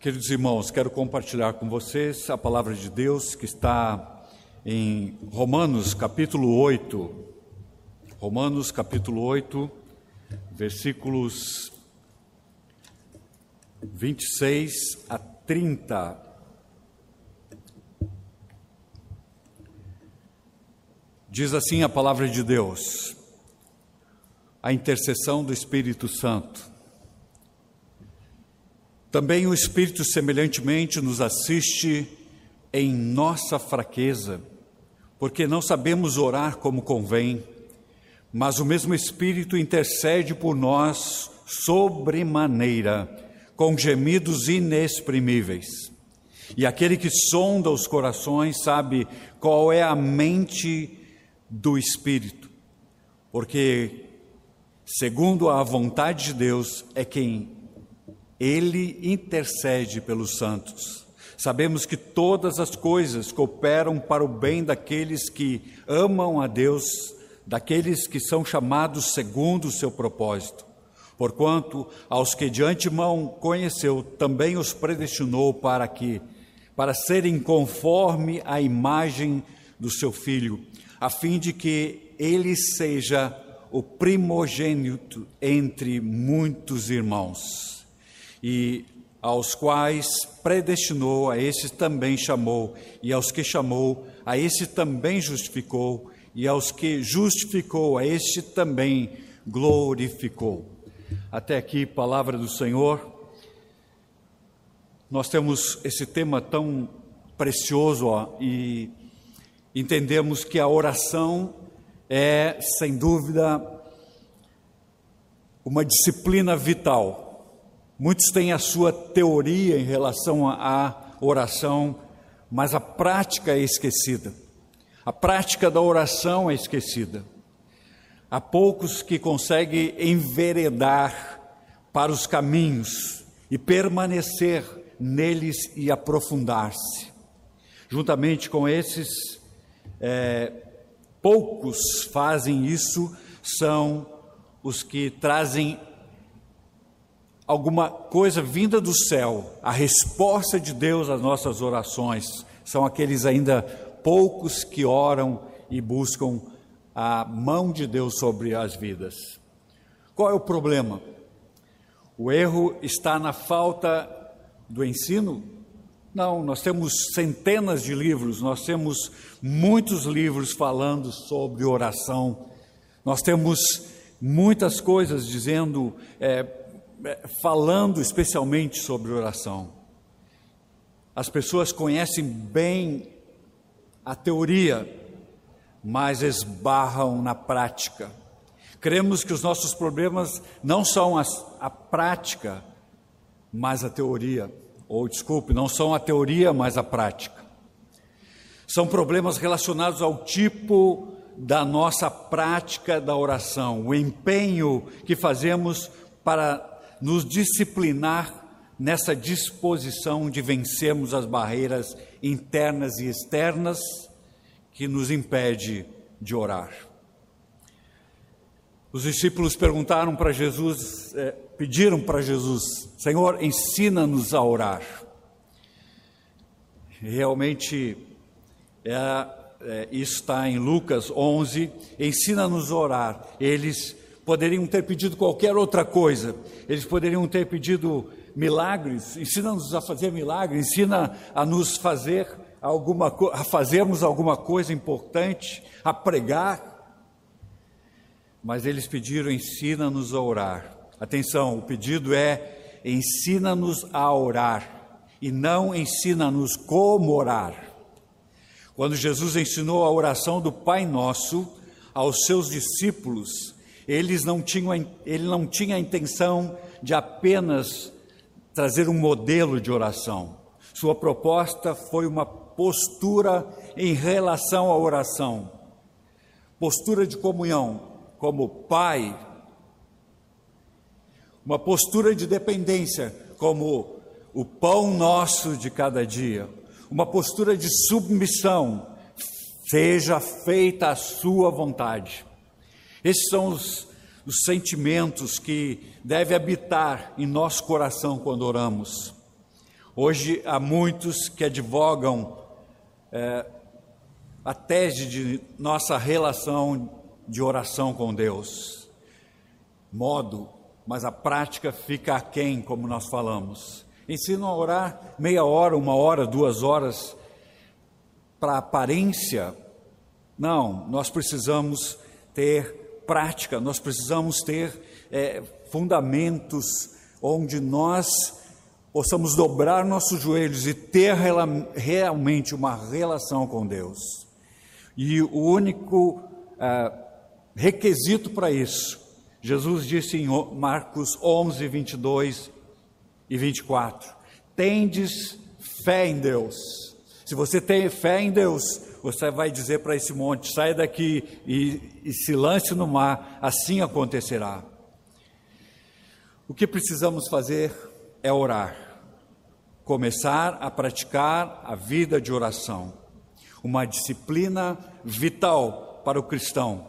Queridos irmãos, quero compartilhar com vocês a palavra de Deus que está em Romanos capítulo 8. Romanos capítulo 8, versículos 26 a 30. Diz assim a palavra de Deus: a intercessão do Espírito Santo. Também o Espírito, semelhantemente, nos assiste em nossa fraqueza, porque não sabemos orar como convém, mas o mesmo Espírito intercede por nós sobremaneira, com gemidos inexprimíveis. E aquele que sonda os corações sabe qual é a mente do Espírito, porque, segundo a vontade de Deus, é quem ele intercede pelos santos. Sabemos que todas as coisas cooperam para o bem daqueles que amam a Deus, daqueles que são chamados segundo o seu propósito. Porquanto aos que de antemão conheceu, também os predestinou para que para serem conforme a imagem do seu filho, a fim de que ele seja o primogênito entre muitos irmãos e aos quais predestinou, a esses também chamou, e aos que chamou, a esse também justificou, e aos que justificou, a este também glorificou. Até aqui, palavra do Senhor. Nós temos esse tema tão precioso ó, e entendemos que a oração é, sem dúvida, uma disciplina vital Muitos têm a sua teoria em relação à oração, mas a prática é esquecida. A prática da oração é esquecida. Há poucos que conseguem enveredar para os caminhos e permanecer neles e aprofundar-se. Juntamente com esses, é, poucos fazem isso, são os que trazem alguma coisa vinda do céu, a resposta de Deus às nossas orações, são aqueles ainda poucos que oram e buscam a mão de Deus sobre as vidas. Qual é o problema? O erro está na falta do ensino? Não, nós temos centenas de livros, nós temos muitos livros falando sobre oração, nós temos muitas coisas dizendo. É, falando especialmente sobre oração. As pessoas conhecem bem a teoria, mas esbarram na prática. Cremos que os nossos problemas não são a, a prática, mas a teoria. Ou, desculpe, não são a teoria, mas a prática. São problemas relacionados ao tipo da nossa prática da oração, o empenho que fazemos para nos disciplinar nessa disposição de vencermos as barreiras internas e externas que nos impede de orar. Os discípulos perguntaram para Jesus, é, pediram para Jesus, Senhor, ensina-nos a orar. Realmente, é, é, está em Lucas 11, ensina-nos a orar. Eles poderiam ter pedido qualquer outra coisa, eles poderiam ter pedido milagres, ensina-nos a fazer milagres, ensina a nos fazer alguma a fazermos alguma coisa importante, a pregar. Mas eles pediram: ensina-nos a orar. Atenção, o pedido é: ensina-nos a orar e não ensina-nos como orar. Quando Jesus ensinou a oração do Pai Nosso aos seus discípulos, eles não tinham, ele não tinha a intenção de apenas trazer um modelo de oração. Sua proposta foi uma postura em relação à oração, postura de comunhão, como pai, uma postura de dependência, como o pão nosso de cada dia, uma postura de submissão, seja feita a sua vontade. Esses são os, os sentimentos que devem habitar em nosso coração quando oramos. Hoje há muitos que advogam é, a tese de nossa relação de oração com Deus. Modo, mas a prática fica aquém, como nós falamos. Ensinam a orar meia hora, uma hora, duas horas, para aparência. Não, nós precisamos ter prática, nós precisamos ter é, fundamentos onde nós possamos dobrar nossos joelhos e ter realmente uma relação com Deus. E o único uh, requisito para isso, Jesus disse em Marcos 11, 22 e 24: Tendes fé em Deus. Se você tem fé em Deus, você vai dizer para esse monte: sai daqui e, e se lance no mar, assim acontecerá. O que precisamos fazer é orar, começar a praticar a vida de oração, uma disciplina vital para o cristão.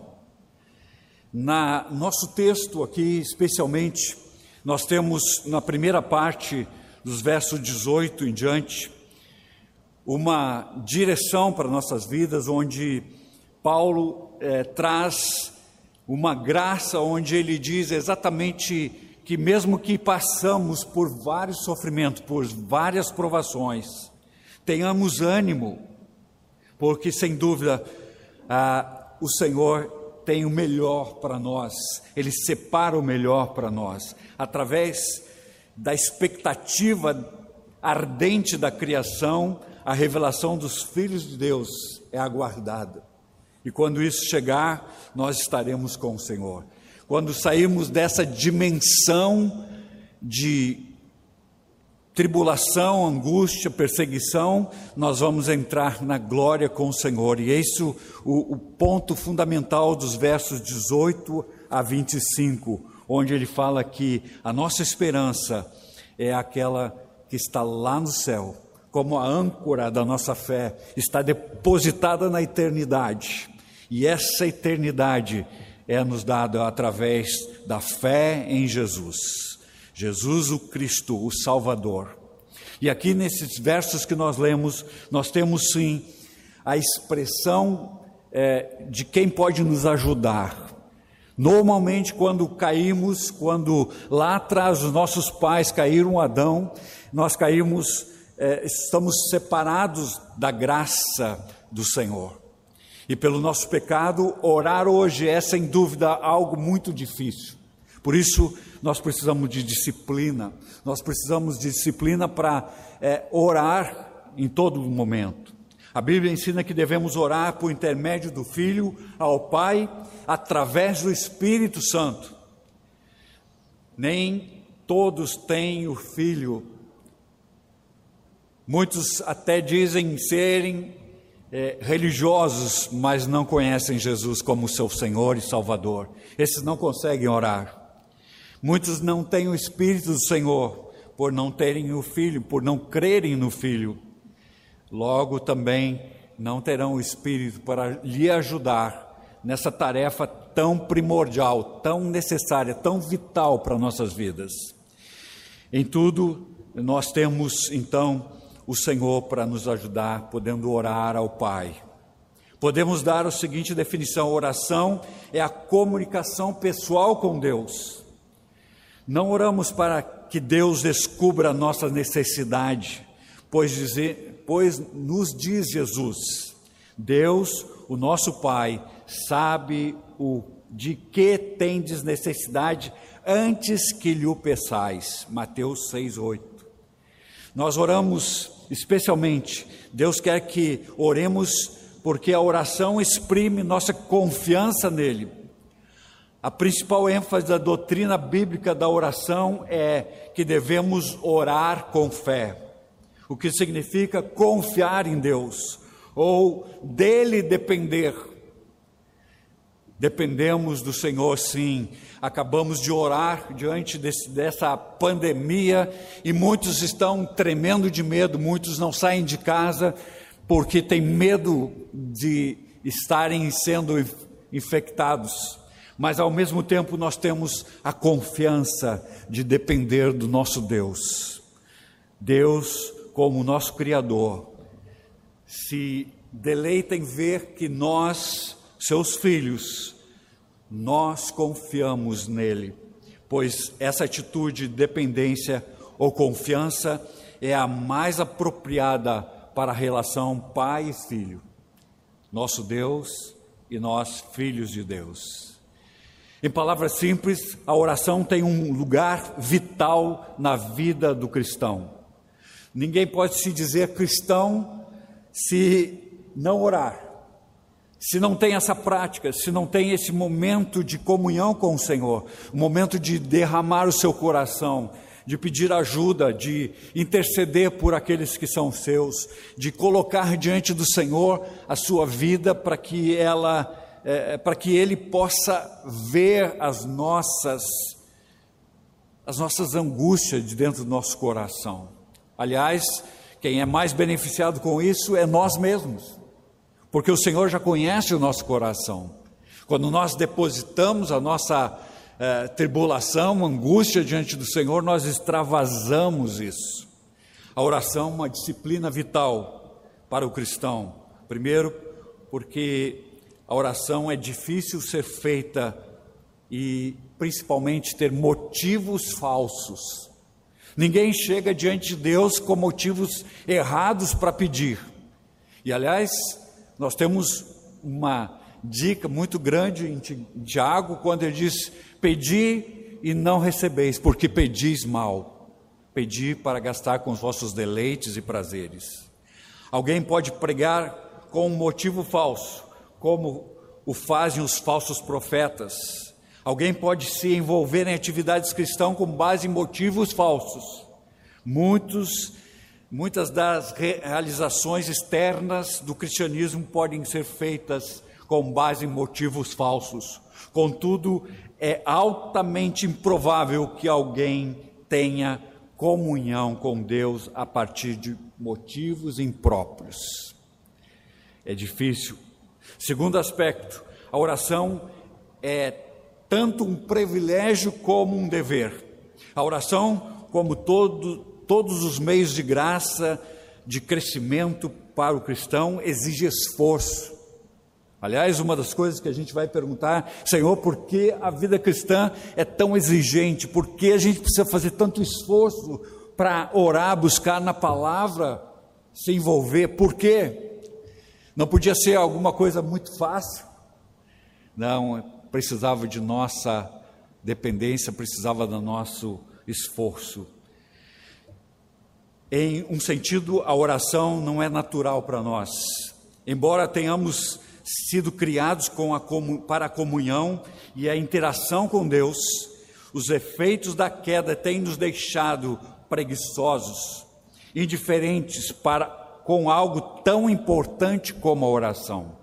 Na nosso texto aqui, especialmente, nós temos na primeira parte dos versos 18 em diante, uma direção para nossas vidas, onde Paulo é, traz uma graça, onde ele diz exatamente que, mesmo que passamos por vários sofrimentos, por várias provações, tenhamos ânimo, porque sem dúvida o Senhor tem o melhor para nós, Ele separa o melhor para nós, através da expectativa ardente da criação, a revelação dos filhos de Deus é aguardada. E quando isso chegar, nós estaremos com o Senhor. Quando sairmos dessa dimensão de tribulação, angústia, perseguição, nós vamos entrar na glória com o Senhor. E é isso o, o ponto fundamental dos versos 18 a 25, onde ele fala que a nossa esperança é aquela que está lá no céu como a âncora da nossa fé, está depositada na eternidade. E essa eternidade é nos dada através da fé em Jesus. Jesus, o Cristo, o Salvador. E aqui nesses versos que nós lemos, nós temos sim a expressão é, de quem pode nos ajudar. Normalmente, quando caímos, quando lá atrás os nossos pais caíram Adão, nós caímos é, estamos separados da graça do Senhor. E pelo nosso pecado, orar hoje é sem dúvida algo muito difícil. Por isso, nós precisamos de disciplina, nós precisamos de disciplina para é, orar em todo momento. A Bíblia ensina que devemos orar por intermédio do Filho ao Pai, através do Espírito Santo. Nem todos têm o Filho Muitos até dizem serem é, religiosos, mas não conhecem Jesus como seu Senhor e Salvador. Esses não conseguem orar. Muitos não têm o Espírito do Senhor por não terem o Filho, por não crerem no Filho. Logo também não terão o Espírito para lhe ajudar nessa tarefa tão primordial, tão necessária, tão vital para nossas vidas. Em tudo, nós temos então o Senhor para nos ajudar, podendo orar ao Pai. Podemos dar a seguinte definição: oração é a comunicação pessoal com Deus. Não oramos para que Deus descubra a nossa necessidade, pois, dizer, pois nos diz Jesus: Deus, o nosso Pai, sabe o de que tendes necessidade antes que lhe o peçais. Mateus 6, 8. Nós oramos especialmente, Deus quer que oremos porque a oração exprime nossa confiança nele. A principal ênfase da doutrina bíblica da oração é que devemos orar com fé, o que significa confiar em Deus ou dele depender. Dependemos do Senhor, sim, acabamos de orar diante desse, dessa pandemia e muitos estão tremendo de medo, muitos não saem de casa porque têm medo de estarem sendo infectados. Mas ao mesmo tempo nós temos a confiança de depender do nosso Deus. Deus, como nosso Criador, se deleita em ver que nós, seus filhos, nós confiamos nele, pois essa atitude de dependência ou confiança é a mais apropriada para a relação pai e filho. Nosso Deus e nós, filhos de Deus. Em palavras simples, a oração tem um lugar vital na vida do cristão. Ninguém pode se dizer cristão se não orar, se não tem essa prática, se não tem esse momento de comunhão com o Senhor, um momento de derramar o seu coração, de pedir ajuda, de interceder por aqueles que são seus, de colocar diante do Senhor a sua vida para que ela, é, para que Ele possa ver as nossas, as nossas angústias de dentro do nosso coração. Aliás, quem é mais beneficiado com isso é nós mesmos, porque o Senhor já conhece o nosso coração. Quando nós depositamos a nossa é, tribulação, angústia diante do Senhor, nós extravasamos isso. A oração é uma disciplina vital para o cristão. Primeiro, porque a oração é difícil ser feita e principalmente ter motivos falsos. Ninguém chega diante de Deus com motivos errados para pedir. E aliás, nós temos uma dica muito grande em Tiago quando ele diz: Pedi e não recebeis, porque pedis mal. Pedi para gastar com os vossos deleites e prazeres. Alguém pode pregar com um motivo falso, como o fazem os falsos profetas. Alguém pode se envolver em atividades cristãs com base em motivos falsos. Muitos, muitas das realizações externas do cristianismo podem ser feitas com base em motivos falsos. Contudo, é altamente improvável que alguém tenha comunhão com Deus a partir de motivos impróprios. É difícil. Segundo aspecto, a oração é tanto um privilégio como um dever. A oração, como todo, todos os meios de graça, de crescimento para o cristão, exige esforço. Aliás, uma das coisas que a gente vai perguntar, Senhor, por que a vida cristã é tão exigente? Por que a gente precisa fazer tanto esforço para orar, buscar na palavra, se envolver? Por quê? Não podia ser alguma coisa muito fácil? Não, precisava de nossa dependência, precisava do nosso esforço. Em um sentido, a oração não é natural para nós. Embora tenhamos sido criados a, para a comunhão e a interação com Deus, os efeitos da queda têm nos deixado preguiçosos, indiferentes para com algo tão importante como a oração.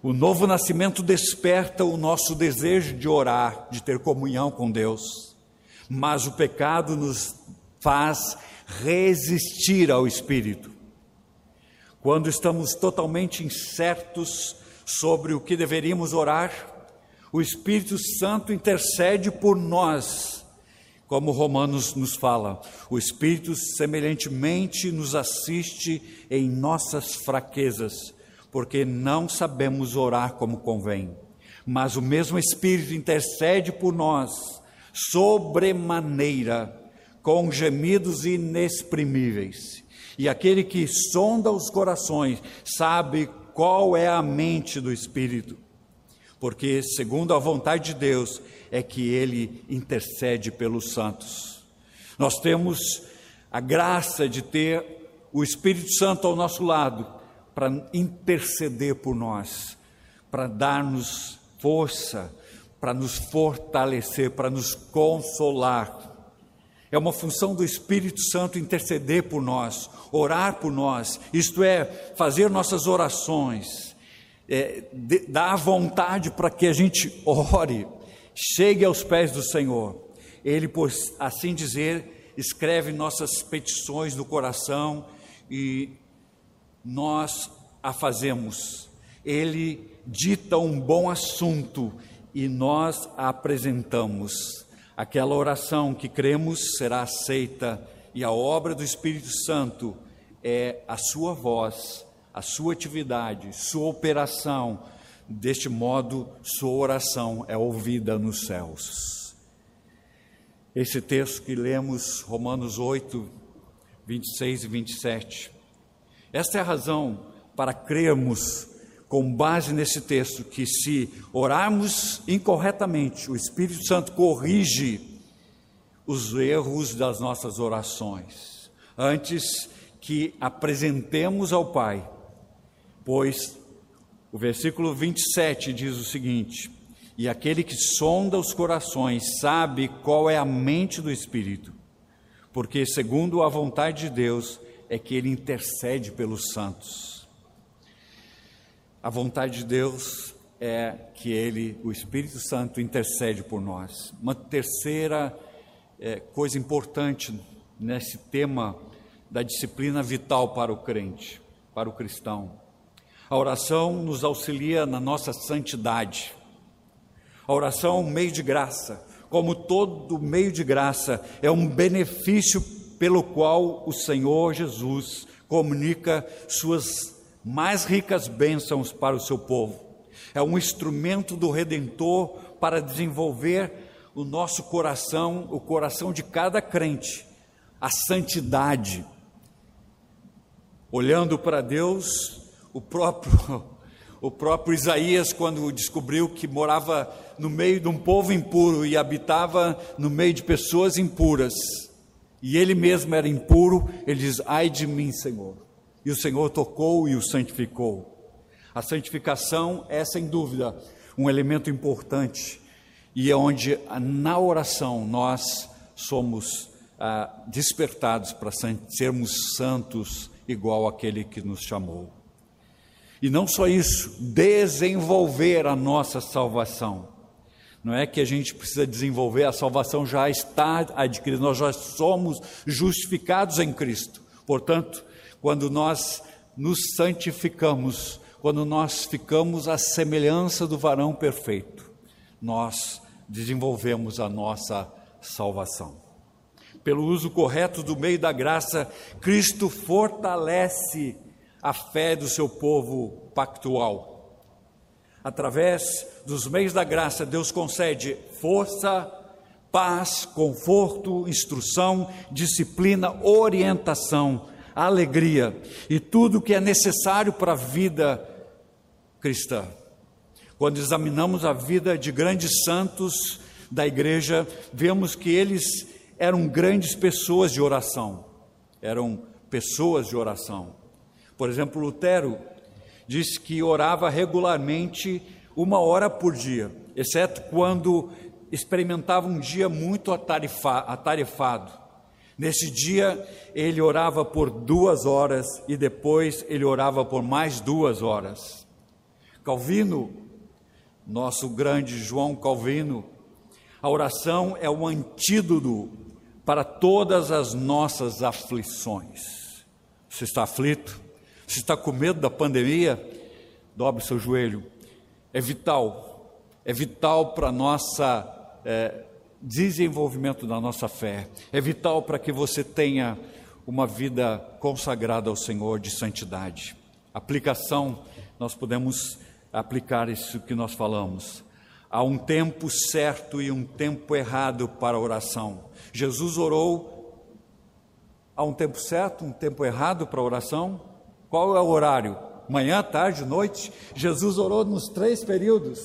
O novo nascimento desperta o nosso desejo de orar, de ter comunhão com Deus, mas o pecado nos faz resistir ao Espírito. Quando estamos totalmente incertos sobre o que deveríamos orar, o Espírito Santo intercede por nós, como Romanos nos fala. O Espírito semelhantemente nos assiste em nossas fraquezas, porque não sabemos orar como convém. Mas o mesmo Espírito intercede por nós, sobremaneira, com gemidos inexprimíveis. E aquele que sonda os corações sabe qual é a mente do Espírito, porque, segundo a vontade de Deus, é que ele intercede pelos santos. Nós temos a graça de ter o Espírito Santo ao nosso lado para interceder por nós, para dar-nos força, para nos fortalecer, para nos consolar. É uma função do Espírito Santo interceder por nós, orar por nós, isto é, fazer nossas orações, é, de, dar vontade para que a gente ore, chegue aos pés do Senhor. Ele, por assim dizer, escreve nossas petições no coração e nós a fazemos. Ele dita um bom assunto e nós a apresentamos. Aquela oração que cremos será aceita E a obra do Espírito Santo é a sua voz, a sua atividade, sua operação. Deste modo, sua oração é ouvida nos céus. Esse texto que lemos, Romanos 8, 26 e 27. Esta é a razão para crermos, com base nesse texto, que se orarmos incorretamente, o Espírito Santo corrige os erros das nossas orações, antes que apresentemos ao Pai, pois o versículo 27 diz o seguinte: E aquele que sonda os corações sabe qual é a mente do Espírito, porque, segundo a vontade de Deus, é que ele intercede pelos santos. A vontade de Deus é que ele, o Espírito Santo, intercede por nós. Uma terceira é, coisa importante nesse tema da disciplina vital para o crente, para o cristão. A oração nos auxilia na nossa santidade. A oração é um meio de graça, como todo meio de graça, é um benefício pelo qual o Senhor Jesus comunica suas mais ricas bênçãos para o seu povo. É um instrumento do Redentor para desenvolver o nosso coração, o coração de cada crente, a santidade. Olhando para Deus, o próprio, o próprio Isaías, quando descobriu que morava no meio de um povo impuro e habitava no meio de pessoas impuras, e ele mesmo era impuro, ele diz: Ai de mim, Senhor. E o Senhor tocou e o santificou. A santificação é, sem dúvida, um elemento importante e é onde, na oração, nós somos ah, despertados para sermos santos, igual aquele que nos chamou. E não só isso, desenvolver a nossa salvação. Não é que a gente precisa desenvolver, a salvação já está adquirida, nós já somos justificados em Cristo. Portanto, quando nós nos santificamos, quando nós ficamos à semelhança do varão perfeito, nós desenvolvemos a nossa salvação. Pelo uso correto do meio da graça, Cristo fortalece a fé do seu povo pactual através dos meios da graça, Deus concede força, paz, conforto, instrução, disciplina, orientação, alegria e tudo o que é necessário para a vida cristã. Quando examinamos a vida de grandes santos da igreja, vemos que eles eram grandes pessoas de oração. Eram pessoas de oração. Por exemplo, Lutero disse que orava regularmente uma hora por dia, exceto quando experimentava um dia muito atarefado. Nesse dia, ele orava por duas horas e depois ele orava por mais duas horas. Calvino, nosso grande João Calvino, a oração é o antídoto para todas as nossas aflições. Você está aflito? Se está com medo da pandemia, dobre seu joelho. É vital, é vital para nossa é, desenvolvimento da nossa fé. É vital para que você tenha uma vida consagrada ao Senhor de santidade. Aplicação, nós podemos aplicar isso que nós falamos. Há um tempo certo e um tempo errado para a oração. Jesus orou há um tempo certo, um tempo errado para a oração? Qual é o horário? Manhã, tarde, noite? Jesus orou nos três períodos.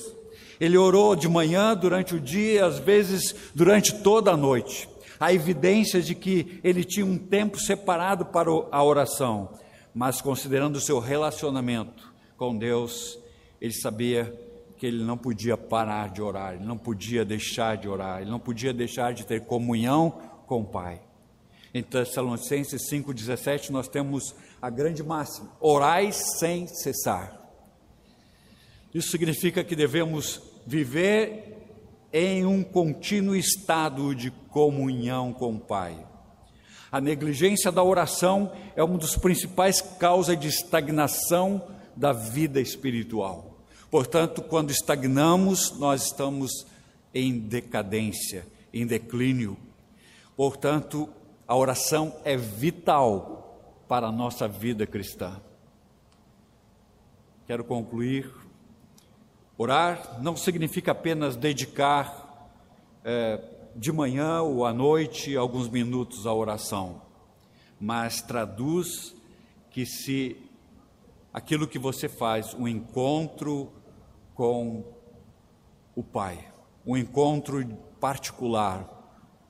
Ele orou de manhã, durante o dia, às vezes durante toda a noite. Há evidências de que ele tinha um tempo separado para a oração, mas considerando o seu relacionamento com Deus, ele sabia que ele não podia parar de orar, ele não podia deixar de orar, ele não podia deixar de ter comunhão com o Pai. Em Tessalonicenses 5,17, nós temos a grande máxima: orai sem cessar. Isso significa que devemos viver em um contínuo estado de comunhão com o Pai. A negligência da oração é uma das principais causas de estagnação da vida espiritual. Portanto, quando estagnamos, nós estamos em decadência, em declínio. Portanto, A oração é vital para a nossa vida cristã. Quero concluir. Orar não significa apenas dedicar é, de manhã ou à noite alguns minutos à oração, mas traduz que se aquilo que você faz, um encontro com o Pai, um encontro particular,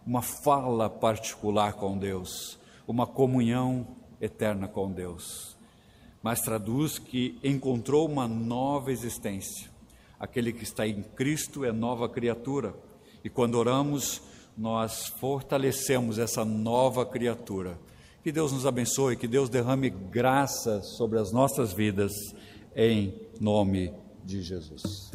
uma fala particular com Deus, uma comunhão eterna com Deus. Mas traduz que encontrou uma nova existência. Aquele que está em Cristo é nova criatura. E quando oramos, nós fortalecemos essa nova criatura que Deus nos abençoe, que Deus derrame graça sobre as nossas vidas, em nome de Jesus.